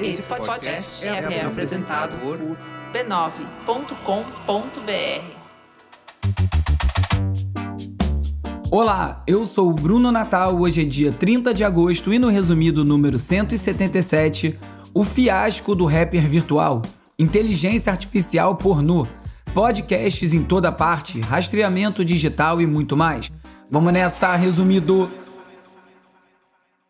Esse podcast é, é apresentado por b9.com.br. Olá, eu sou o Bruno Natal. Hoje é dia 30 de agosto e no resumido número 177, o fiasco do rapper virtual, inteligência artificial pornô, podcasts em toda parte, rastreamento digital e muito mais. Vamos nessa, resumido.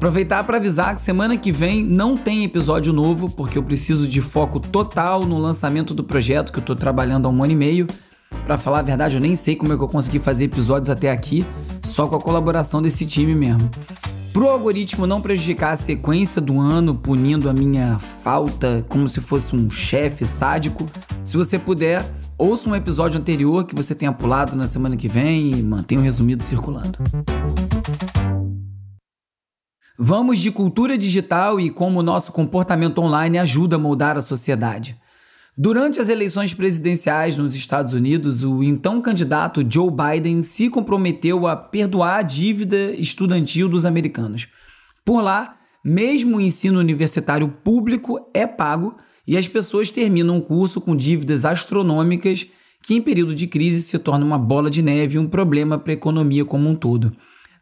Aproveitar para avisar que semana que vem não tem episódio novo, porque eu preciso de foco total no lançamento do projeto que eu estou trabalhando há um ano e meio. Para falar a verdade, eu nem sei como é que eu consegui fazer episódios até aqui, só com a colaboração desse time mesmo. Para o algoritmo não prejudicar a sequência do ano, punindo a minha falta como se fosse um chefe sádico, se você puder, ouça um episódio anterior que você tenha pulado na semana que vem e mantenha o resumido circulando. Vamos de cultura digital e como o nosso comportamento online ajuda a moldar a sociedade. Durante as eleições presidenciais nos Estados Unidos, o então candidato Joe Biden se comprometeu a perdoar a dívida estudantil dos americanos. Por lá, mesmo o ensino universitário público é pago e as pessoas terminam um curso com dívidas astronômicas que, em período de crise, se torna uma bola de neve e um problema para a economia como um todo.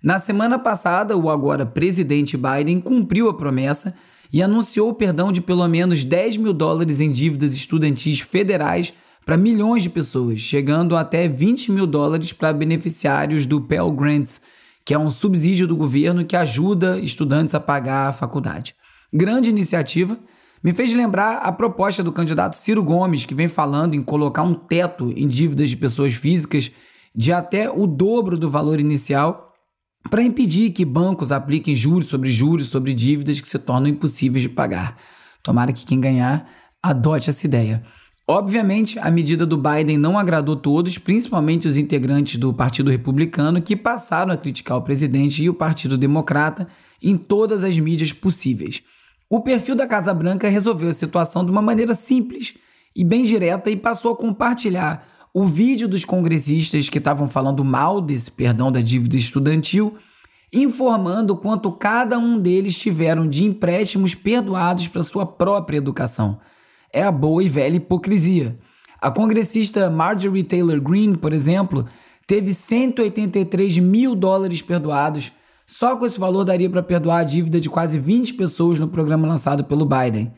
Na semana passada, o agora presidente Biden cumpriu a promessa e anunciou o perdão de pelo menos 10 mil dólares em dívidas estudantis federais para milhões de pessoas, chegando até 20 mil dólares para beneficiários do Pell Grants, que é um subsídio do governo que ajuda estudantes a pagar a faculdade. Grande iniciativa. Me fez lembrar a proposta do candidato Ciro Gomes, que vem falando em colocar um teto em dívidas de pessoas físicas de até o dobro do valor inicial para impedir que bancos apliquem juros sobre juros sobre dívidas que se tornam impossíveis de pagar. Tomara que quem ganhar adote essa ideia. Obviamente, a medida do Biden não agradou todos, principalmente os integrantes do Partido Republicano, que passaram a criticar o presidente e o Partido Democrata em todas as mídias possíveis. O perfil da Casa Branca resolveu a situação de uma maneira simples e bem direta e passou a compartilhar o vídeo dos congressistas que estavam falando mal desse perdão da dívida estudantil, informando quanto cada um deles tiveram de empréstimos perdoados para sua própria educação. É a boa e velha hipocrisia. A congressista Marjorie Taylor Greene, por exemplo, teve 183 mil dólares perdoados. Só com esse valor daria para perdoar a dívida de quase 20 pessoas no programa lançado pelo Biden.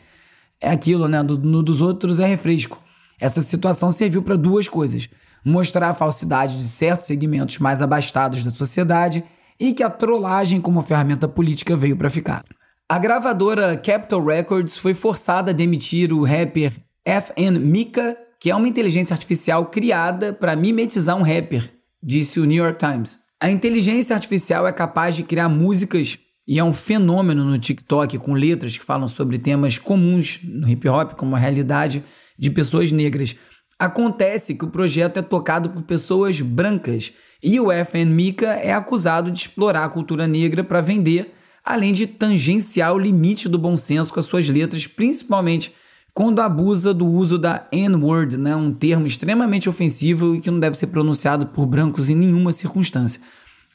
É aquilo, né? No, no dos outros é refresco. Essa situação serviu para duas coisas: mostrar a falsidade de certos segmentos mais abastados da sociedade e que a trollagem como ferramenta política veio para ficar. A gravadora Capitol Records foi forçada a demitir o rapper FN Mika, que é uma inteligência artificial criada para mimetizar um rapper, disse o New York Times. A inteligência artificial é capaz de criar músicas e é um fenômeno no TikTok com letras que falam sobre temas comuns no hip hop, como a realidade de pessoas negras. Acontece que o projeto é tocado por pessoas brancas e o FN Mika é acusado de explorar a cultura negra para vender, além de tangenciar o limite do bom senso com as suas letras, principalmente quando abusa do uso da N-word, né, um termo extremamente ofensivo e que não deve ser pronunciado por brancos em nenhuma circunstância.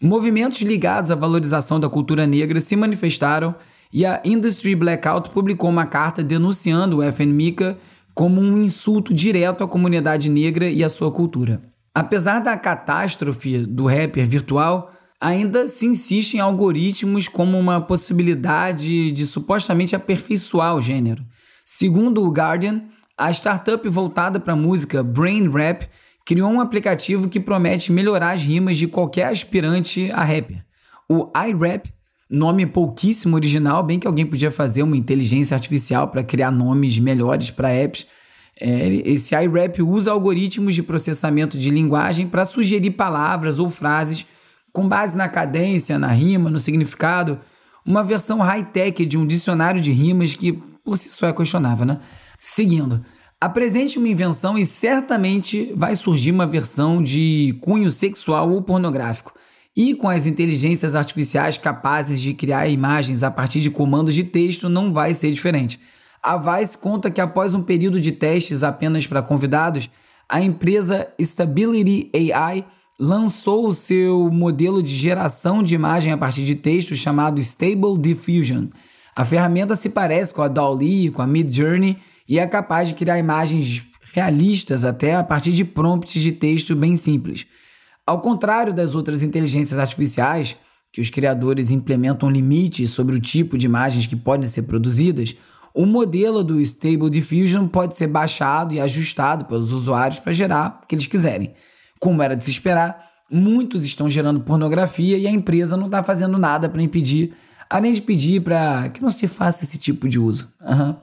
Movimentos ligados à valorização da cultura negra se manifestaram e a Industry Blackout publicou uma carta denunciando o FN Mika como um insulto direto à comunidade negra e à sua cultura. Apesar da catástrofe do rapper virtual, ainda se insiste em algoritmos como uma possibilidade de supostamente aperfeiçoar o gênero. Segundo o Guardian, a startup voltada para a música Brain Rap criou um aplicativo que promete melhorar as rimas de qualquer aspirante a rapper. O iRap Nome pouquíssimo original, bem que alguém podia fazer uma inteligência artificial para criar nomes melhores para apps. É, esse iRap usa algoritmos de processamento de linguagem para sugerir palavras ou frases com base na cadência, na rima, no significado, uma versão high-tech de um dicionário de rimas que por si só é questionável, né? Seguindo, Apresente uma invenção e certamente vai surgir uma versão de cunho sexual ou pornográfico. E com as inteligências artificiais capazes de criar imagens a partir de comandos de texto, não vai ser diferente. A Vice conta que após um período de testes apenas para convidados, a empresa Stability AI lançou o seu modelo de geração de imagem a partir de texto chamado Stable Diffusion. A ferramenta se parece com a DALL-E, com a Midjourney e é capaz de criar imagens realistas até a partir de prompts de texto bem simples. Ao contrário das outras inteligências artificiais, que os criadores implementam limites sobre o tipo de imagens que podem ser produzidas, o modelo do Stable Diffusion pode ser baixado e ajustado pelos usuários para gerar o que eles quiserem. Como era de se esperar, muitos estão gerando pornografia e a empresa não está fazendo nada para impedir, além de pedir para que não se faça esse tipo de uso. Uhum.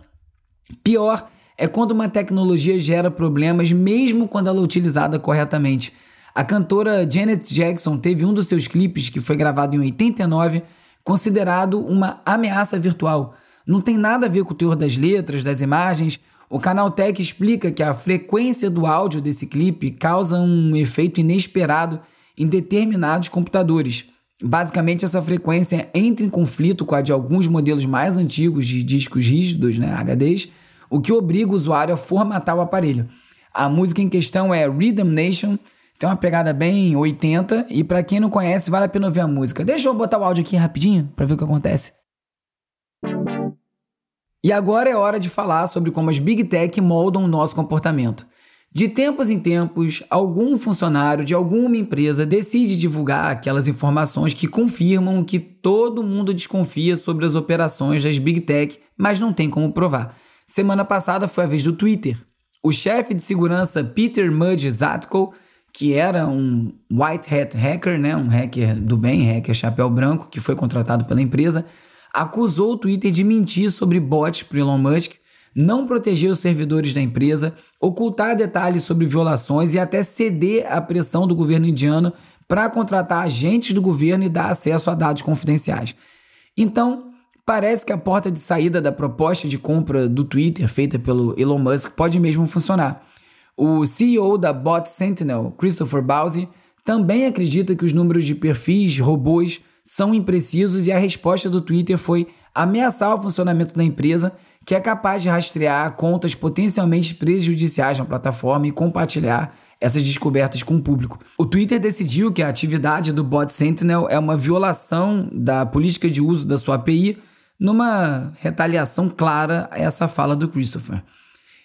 Pior é quando uma tecnologia gera problemas, mesmo quando ela é utilizada corretamente. A cantora Janet Jackson teve um dos seus clipes, que foi gravado em 89, considerado uma ameaça virtual. Não tem nada a ver com o teor das letras, das imagens. O canal Tech explica que a frequência do áudio desse clipe causa um efeito inesperado em determinados computadores. Basicamente, essa frequência entra em conflito com a de alguns modelos mais antigos de discos rígidos, né, HDs, o que obriga o usuário a formatar o aparelho. A música em questão é Rhythm Nation, tem uma pegada bem 80 e para quem não conhece, vale a pena ouvir a música. Deixa eu botar o áudio aqui rapidinho para ver o que acontece. E agora é hora de falar sobre como as Big Tech moldam o nosso comportamento. De tempos em tempos, algum funcionário de alguma empresa decide divulgar aquelas informações que confirmam que todo mundo desconfia sobre as operações das Big Tech, mas não tem como provar. Semana passada foi a vez do Twitter. O chefe de segurança Peter Mudge Zatko que era um white hat hacker, né, um hacker do bem, hacker chapéu branco, que foi contratado pela empresa, acusou o Twitter de mentir sobre bots para Elon Musk, não proteger os servidores da empresa, ocultar detalhes sobre violações e até ceder à pressão do governo indiano para contratar agentes do governo e dar acesso a dados confidenciais. Então, parece que a porta de saída da proposta de compra do Twitter feita pelo Elon Musk pode mesmo funcionar. O CEO da Bot Sentinel, Christopher Bowsy, também acredita que os números de perfis robôs são imprecisos e a resposta do Twitter foi ameaçar o funcionamento da empresa, que é capaz de rastrear contas potencialmente prejudiciais na plataforma e compartilhar essas descobertas com o público. O Twitter decidiu que a atividade do bot Sentinel é uma violação da política de uso da sua API, numa retaliação clara a essa fala do Christopher.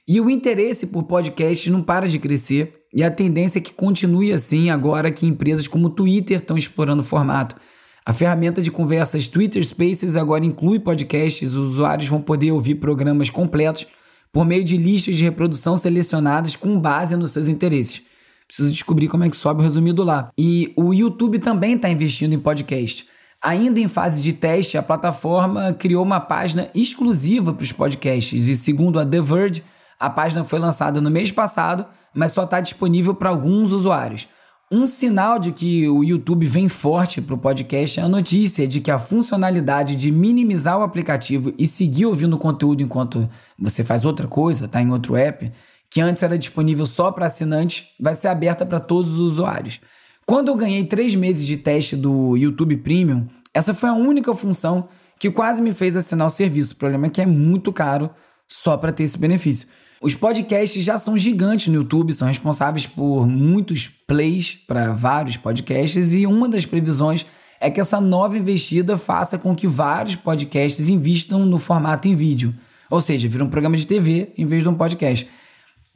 E o interesse por podcasts não para de crescer, e a tendência é que continue assim agora que empresas como o Twitter estão explorando o formato. A ferramenta de conversas Twitter Spaces agora inclui podcasts, os usuários vão poder ouvir programas completos por meio de listas de reprodução selecionadas com base nos seus interesses. Preciso descobrir como é que sobe o resumido lá. E o YouTube também está investindo em podcast. Ainda em fase de teste, a plataforma criou uma página exclusiva para os podcasts e, segundo a The Verge, a página foi lançada no mês passado, mas só está disponível para alguns usuários. Um sinal de que o YouTube vem forte para o podcast é a notícia de que a funcionalidade de minimizar o aplicativo e seguir ouvindo conteúdo enquanto você faz outra coisa, está em outro app, que antes era disponível só para assinantes, vai ser aberta para todos os usuários. Quando eu ganhei três meses de teste do YouTube Premium, essa foi a única função que quase me fez assinar o serviço. O problema é que é muito caro só para ter esse benefício. Os podcasts já são gigantes no YouTube, são responsáveis por muitos plays para vários podcasts e uma das previsões é que essa nova investida faça com que vários podcasts invistam no formato em vídeo. Ou seja, vira um programa de TV em vez de um podcast.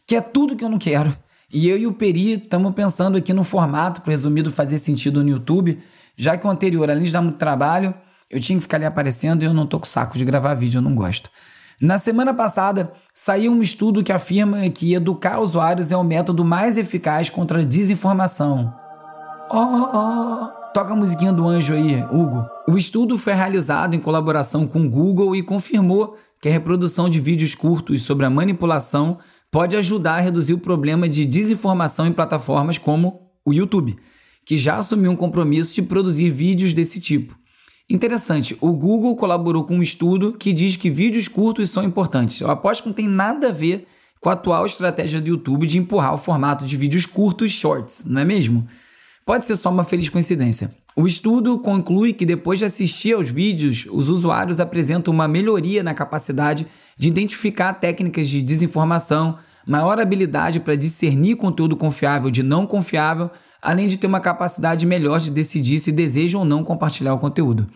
Que é tudo que eu não quero. E eu e o Peri estamos pensando aqui no formato para resumido fazer sentido no YouTube, já que o anterior, além de dar muito trabalho, eu tinha que ficar ali aparecendo e eu não tô com saco de gravar vídeo, eu não gosto. Na semana passada, saiu um estudo que afirma que educar usuários é o método mais eficaz contra a desinformação. Oh, oh, oh. Toca a musiquinha do anjo aí, Hugo. O estudo foi realizado em colaboração com o Google e confirmou que a reprodução de vídeos curtos sobre a manipulação pode ajudar a reduzir o problema de desinformação em plataformas como o YouTube, que já assumiu um compromisso de produzir vídeos desse tipo. Interessante, o Google colaborou com um estudo que diz que vídeos curtos são importantes. Eu aposto que não tem nada a ver com a atual estratégia do YouTube de empurrar o formato de vídeos curtos shorts, não é mesmo? Pode ser só uma feliz coincidência. O estudo conclui que depois de assistir aos vídeos, os usuários apresentam uma melhoria na capacidade de identificar técnicas de desinformação, maior habilidade para discernir conteúdo confiável de não confiável, além de ter uma capacidade melhor de decidir se desejam ou não compartilhar o conteúdo.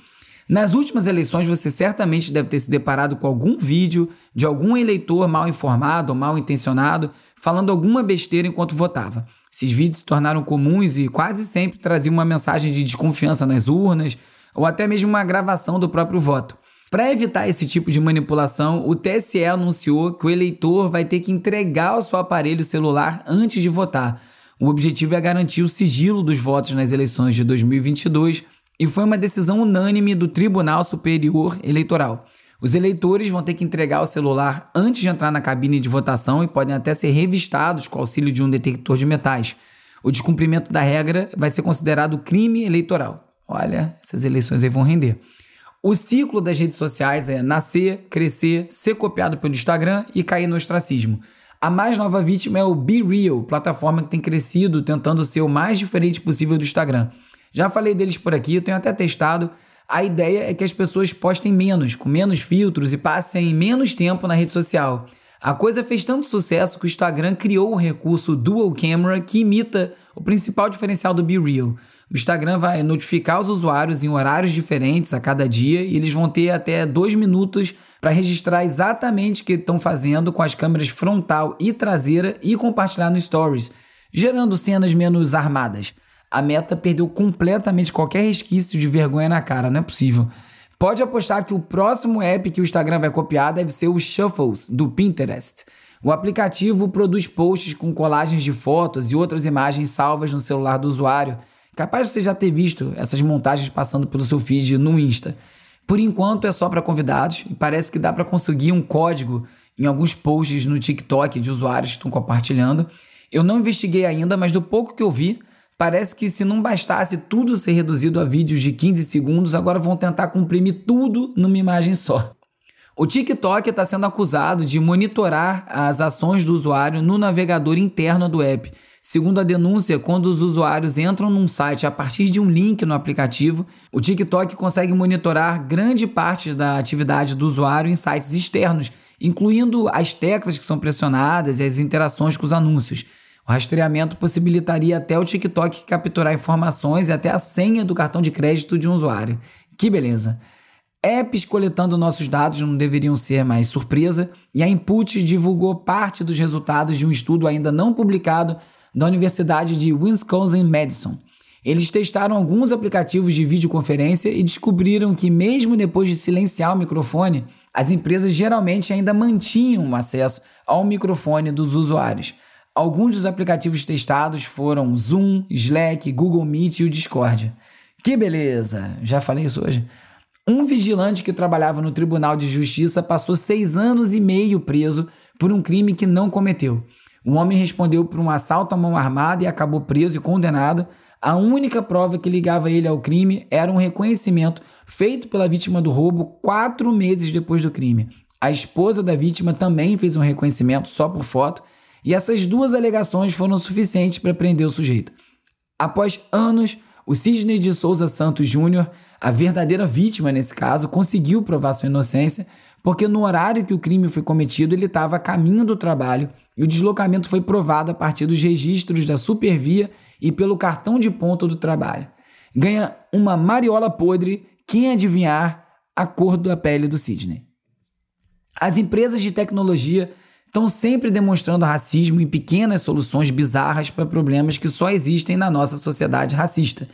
Nas últimas eleições, você certamente deve ter se deparado com algum vídeo de algum eleitor mal informado ou mal intencionado falando alguma besteira enquanto votava. Esses vídeos se tornaram comuns e quase sempre traziam uma mensagem de desconfiança nas urnas ou até mesmo uma gravação do próprio voto. Para evitar esse tipo de manipulação, o TSE anunciou que o eleitor vai ter que entregar o seu aparelho celular antes de votar. O objetivo é garantir o sigilo dos votos nas eleições de 2022 e foi uma decisão unânime do Tribunal Superior Eleitoral. Os eleitores vão ter que entregar o celular antes de entrar na cabine de votação e podem até ser revistados com auxílio de um detector de metais. O descumprimento da regra vai ser considerado crime eleitoral. Olha, essas eleições aí vão render. O ciclo das redes sociais é nascer, crescer, ser copiado pelo Instagram e cair no ostracismo. A mais nova vítima é o Be Real, plataforma que tem crescido tentando ser o mais diferente possível do Instagram. Já falei deles por aqui, eu tenho até testado, a ideia é que as pessoas postem menos, com menos filtros e passem menos tempo na rede social. A coisa fez tanto sucesso que o Instagram criou o recurso Dual Camera que imita o principal diferencial do Be Real. O Instagram vai notificar os usuários em horários diferentes a cada dia e eles vão ter até dois minutos para registrar exatamente o que estão fazendo com as câmeras frontal e traseira e compartilhar no Stories, gerando cenas menos armadas a Meta perdeu completamente qualquer resquício de vergonha na cara, não é possível. Pode apostar que o próximo app que o Instagram vai copiar deve ser o Shuffles, do Pinterest. O aplicativo produz posts com colagens de fotos e outras imagens salvas no celular do usuário. Capaz de você já ter visto essas montagens passando pelo seu feed no Insta. Por enquanto é só para convidados e parece que dá para conseguir um código em alguns posts no TikTok de usuários que estão compartilhando. Eu não investiguei ainda, mas do pouco que eu vi, Parece que se não bastasse tudo ser reduzido a vídeos de 15 segundos, agora vão tentar comprimir tudo numa imagem só. O TikTok está sendo acusado de monitorar as ações do usuário no navegador interno do app. Segundo a denúncia, quando os usuários entram num site a partir de um link no aplicativo, o TikTok consegue monitorar grande parte da atividade do usuário em sites externos, incluindo as teclas que são pressionadas e as interações com os anúncios. O rastreamento possibilitaria até o TikTok capturar informações e até a senha do cartão de crédito de um usuário. Que beleza! Apps coletando nossos dados não deveriam ser mais surpresa, e a Input divulgou parte dos resultados de um estudo ainda não publicado da Universidade de Wisconsin-Madison. Eles testaram alguns aplicativos de videoconferência e descobriram que, mesmo depois de silenciar o microfone, as empresas geralmente ainda mantinham acesso ao microfone dos usuários. Alguns dos aplicativos testados foram Zoom, Slack, Google Meet e o Discord. Que beleza! Já falei isso hoje. Um vigilante que trabalhava no Tribunal de Justiça passou seis anos e meio preso por um crime que não cometeu. O homem respondeu por um assalto à mão armada e acabou preso e condenado. A única prova que ligava ele ao crime era um reconhecimento feito pela vítima do roubo quatro meses depois do crime. A esposa da vítima também fez um reconhecimento só por foto e essas duas alegações foram suficientes para prender o sujeito. Após anos, o Sidney de Souza Santos Júnior, a verdadeira vítima nesse caso, conseguiu provar sua inocência, porque no horário que o crime foi cometido ele estava a caminho do trabalho e o deslocamento foi provado a partir dos registros da Supervia e pelo cartão de ponto do trabalho. Ganha uma mariola podre quem adivinhar a cor da pele do Sidney. As empresas de tecnologia estão sempre demonstrando racismo em pequenas soluções bizarras para problemas que só existem na nossa sociedade racista.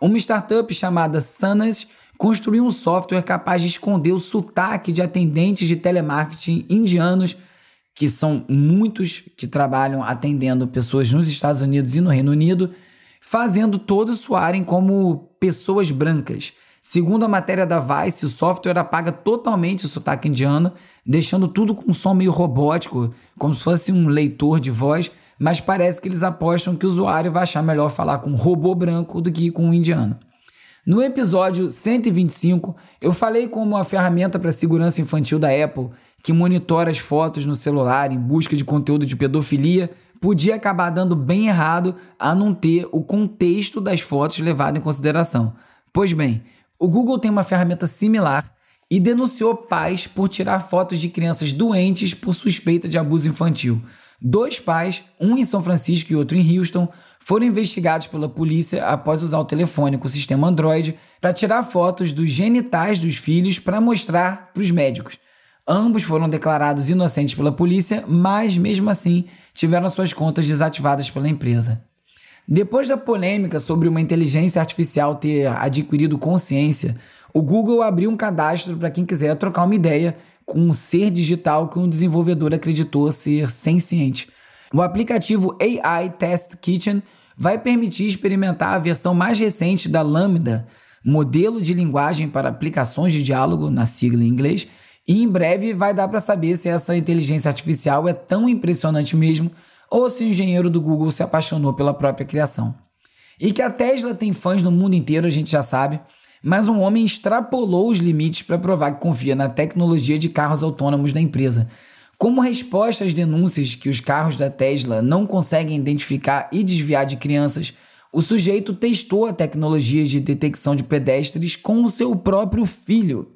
Uma startup chamada Sanas construiu um software capaz de esconder o sotaque de atendentes de telemarketing indianos, que são muitos que trabalham atendendo pessoas nos Estados Unidos e no Reino Unido, fazendo todos soarem como pessoas brancas. Segundo a matéria da Vice, o software apaga totalmente o sotaque indiano, deixando tudo com um som meio robótico, como se fosse um leitor de voz, mas parece que eles apostam que o usuário vai achar melhor falar com um robô branco do que com um indiano. No episódio 125, eu falei como a ferramenta para segurança infantil da Apple que monitora as fotos no celular em busca de conteúdo de pedofilia podia acabar dando bem errado a não ter o contexto das fotos levado em consideração. Pois bem, o Google tem uma ferramenta similar e denunciou pais por tirar fotos de crianças doentes por suspeita de abuso infantil. Dois pais, um em São Francisco e outro em Houston, foram investigados pela polícia após usar o telefone com o sistema Android para tirar fotos dos genitais dos filhos para mostrar para os médicos. Ambos foram declarados inocentes pela polícia, mas mesmo assim tiveram suas contas desativadas pela empresa. Depois da polêmica sobre uma inteligência artificial ter adquirido consciência, o Google abriu um cadastro para quem quiser trocar uma ideia com um ser digital que um desenvolvedor acreditou ser senciente. O aplicativo AI Test Kitchen vai permitir experimentar a versão mais recente da Lambda, modelo de linguagem para aplicações de diálogo, na sigla em inglês, e em breve vai dar para saber se essa inteligência artificial é tão impressionante mesmo ou se o engenheiro do Google se apaixonou pela própria criação. E que a Tesla tem fãs no mundo inteiro, a gente já sabe mas um homem extrapolou os limites para provar que confia na tecnologia de carros autônomos da empresa. Como resposta às denúncias que os carros da Tesla não conseguem identificar e desviar de crianças, o sujeito testou a tecnologia de detecção de pedestres com o seu próprio filho.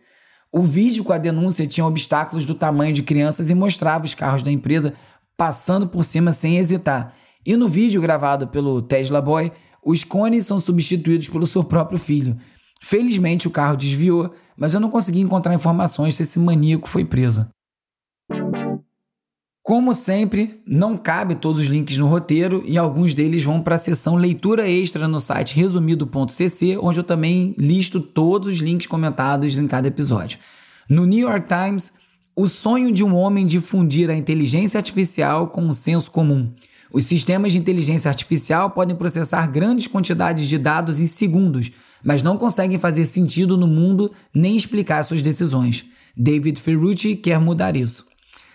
O vídeo com a denúncia tinha obstáculos do tamanho de crianças e mostrava os carros da empresa passando por cima sem hesitar. E no vídeo gravado pelo Tesla Boy, os cones são substituídos pelo seu próprio filho. Felizmente o carro desviou, mas eu não consegui encontrar informações se esse maníaco foi preso. Como sempre, não cabe todos os links no roteiro e alguns deles vão para a seção leitura extra no site resumido.cc, onde eu também listo todos os links comentados em cada episódio. No New York Times, o sonho de um homem difundir a inteligência artificial com o senso comum. Os sistemas de inteligência artificial podem processar grandes quantidades de dados em segundos, mas não conseguem fazer sentido no mundo nem explicar suas decisões. David Ferrucci quer mudar isso.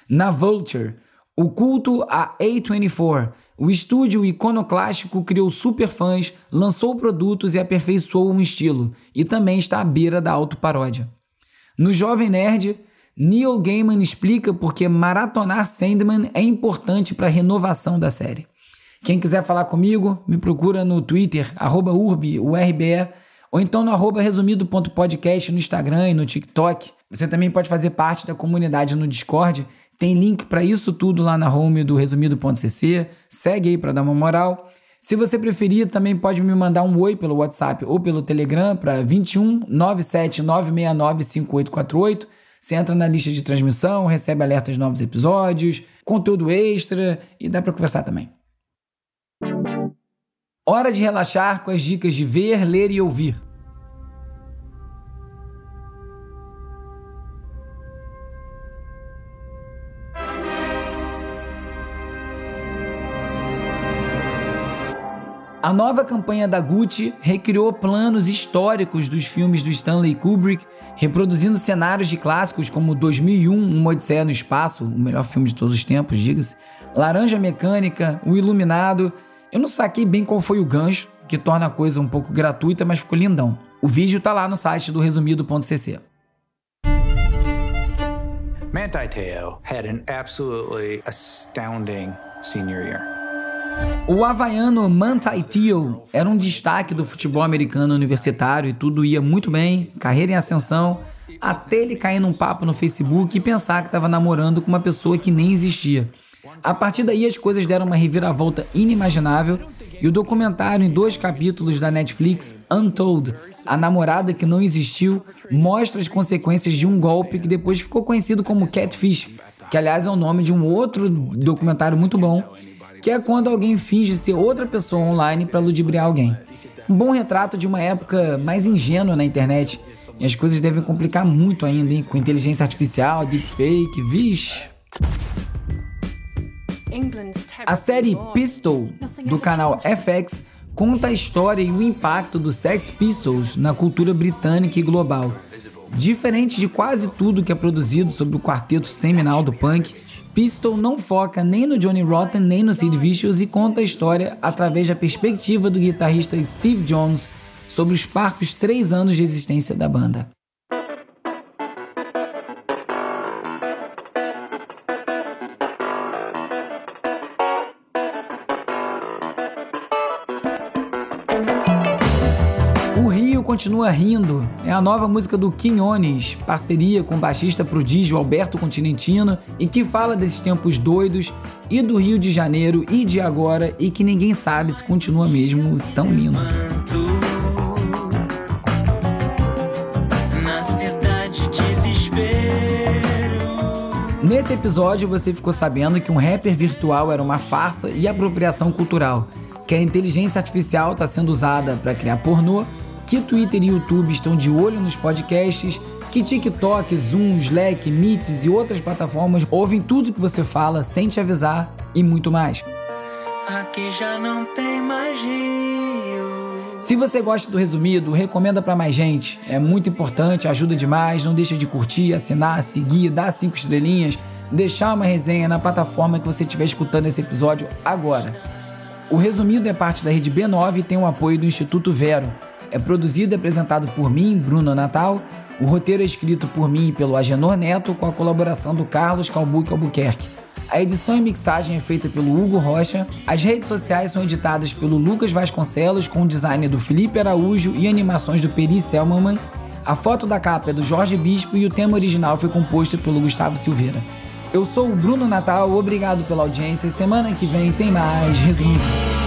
Na Vulture, o culto a A24, o estúdio iconoclástico criou superfãs, lançou produtos e aperfeiçoou um estilo, e também está à beira da autoparódia. No Jovem Nerd, Neil Gaiman explica por que maratonar Sandman é importante para a renovação da série. Quem quiser falar comigo, me procura no Twitter, arroba urbe, URBE, ou então no arroba resumido.podcast no Instagram e no TikTok. Você também pode fazer parte da comunidade no Discord. Tem link para isso tudo lá na home do resumido.cc. Segue aí para dar uma moral. Se você preferir, também pode me mandar um oi pelo WhatsApp ou pelo Telegram para 21 97 969 5848 você entra na lista de transmissão, recebe alertas de novos episódios, conteúdo extra e dá para conversar também. Hora de relaxar com as dicas de ver, ler e ouvir. A nova campanha da Gucci recriou planos históricos dos filmes do Stanley Kubrick, reproduzindo cenários de clássicos como 2001, Uma Odisseia no Espaço, o melhor filme de todos os tempos, diga-se, Laranja Mecânica, O Iluminado. Eu não saquei bem qual foi o gancho, que torna a coisa um pouco gratuita, mas ficou lindão. O vídeo tá lá no site do resumido.cc. Manti Teo had an absolutely astounding senior year. O havaiano Manti Teal era um destaque do futebol americano universitário e tudo ia muito bem, carreira em ascensão, até ele cair num papo no Facebook e pensar que estava namorando com uma pessoa que nem existia. A partir daí as coisas deram uma reviravolta inimaginável e o documentário em dois capítulos da Netflix, Untold, A Namorada que Não Existiu, mostra as consequências de um golpe que depois ficou conhecido como Catfish, que aliás é o nome de um outro documentário muito bom que é quando alguém finge ser outra pessoa online para ludibriar alguém. Um bom retrato de uma época mais ingênua na internet. E as coisas devem complicar muito ainda, hein? Com inteligência artificial, deepfake, vixe. A série Pistol, do canal FX, conta a história e o impacto dos Sex Pistols na cultura britânica e global. Diferente de quase tudo que é produzido sobre o quarteto seminal do punk, Pistol não foca nem no Johnny Rotten nem no Sid Vicious e conta a história através da perspectiva do guitarrista Steve Jones sobre os parcos três anos de existência da banda. Continua Rindo é a nova música do Quinones, parceria com o baixista prodígio Alberto Continentino, e que fala desses tempos doidos e do Rio de Janeiro e de agora e que ninguém sabe se continua mesmo tão lindo. Nesse episódio você ficou sabendo que um rapper virtual era uma farsa e apropriação cultural, que a inteligência artificial está sendo usada para criar pornô, que Twitter e YouTube estão de olho nos podcasts, que TikTok, Zoom, Slack, Meets e outras plataformas ouvem tudo que você fala sem te avisar e muito mais. Aqui já não tem mais rio. Se você gosta do resumido, recomenda para mais gente. É muito importante, ajuda demais. Não deixa de curtir, assinar, seguir, dar cinco estrelinhas, deixar uma resenha na plataforma que você estiver escutando esse episódio agora. O resumido é parte da rede B9 e tem o apoio do Instituto Vero. É produzido e apresentado por mim, Bruno Natal. O roteiro é escrito por mim e pelo Agenor Neto, com a colaboração do Carlos Calbuque Albuquerque. A edição e mixagem é feita pelo Hugo Rocha. As redes sociais são editadas pelo Lucas Vasconcelos, com o design do Felipe Araújo e animações do Peri Selmanman. A foto da capa é do Jorge Bispo e o tema original foi composto pelo Gustavo Silveira. Eu sou o Bruno Natal, obrigado pela audiência. Semana que vem tem mais resumido.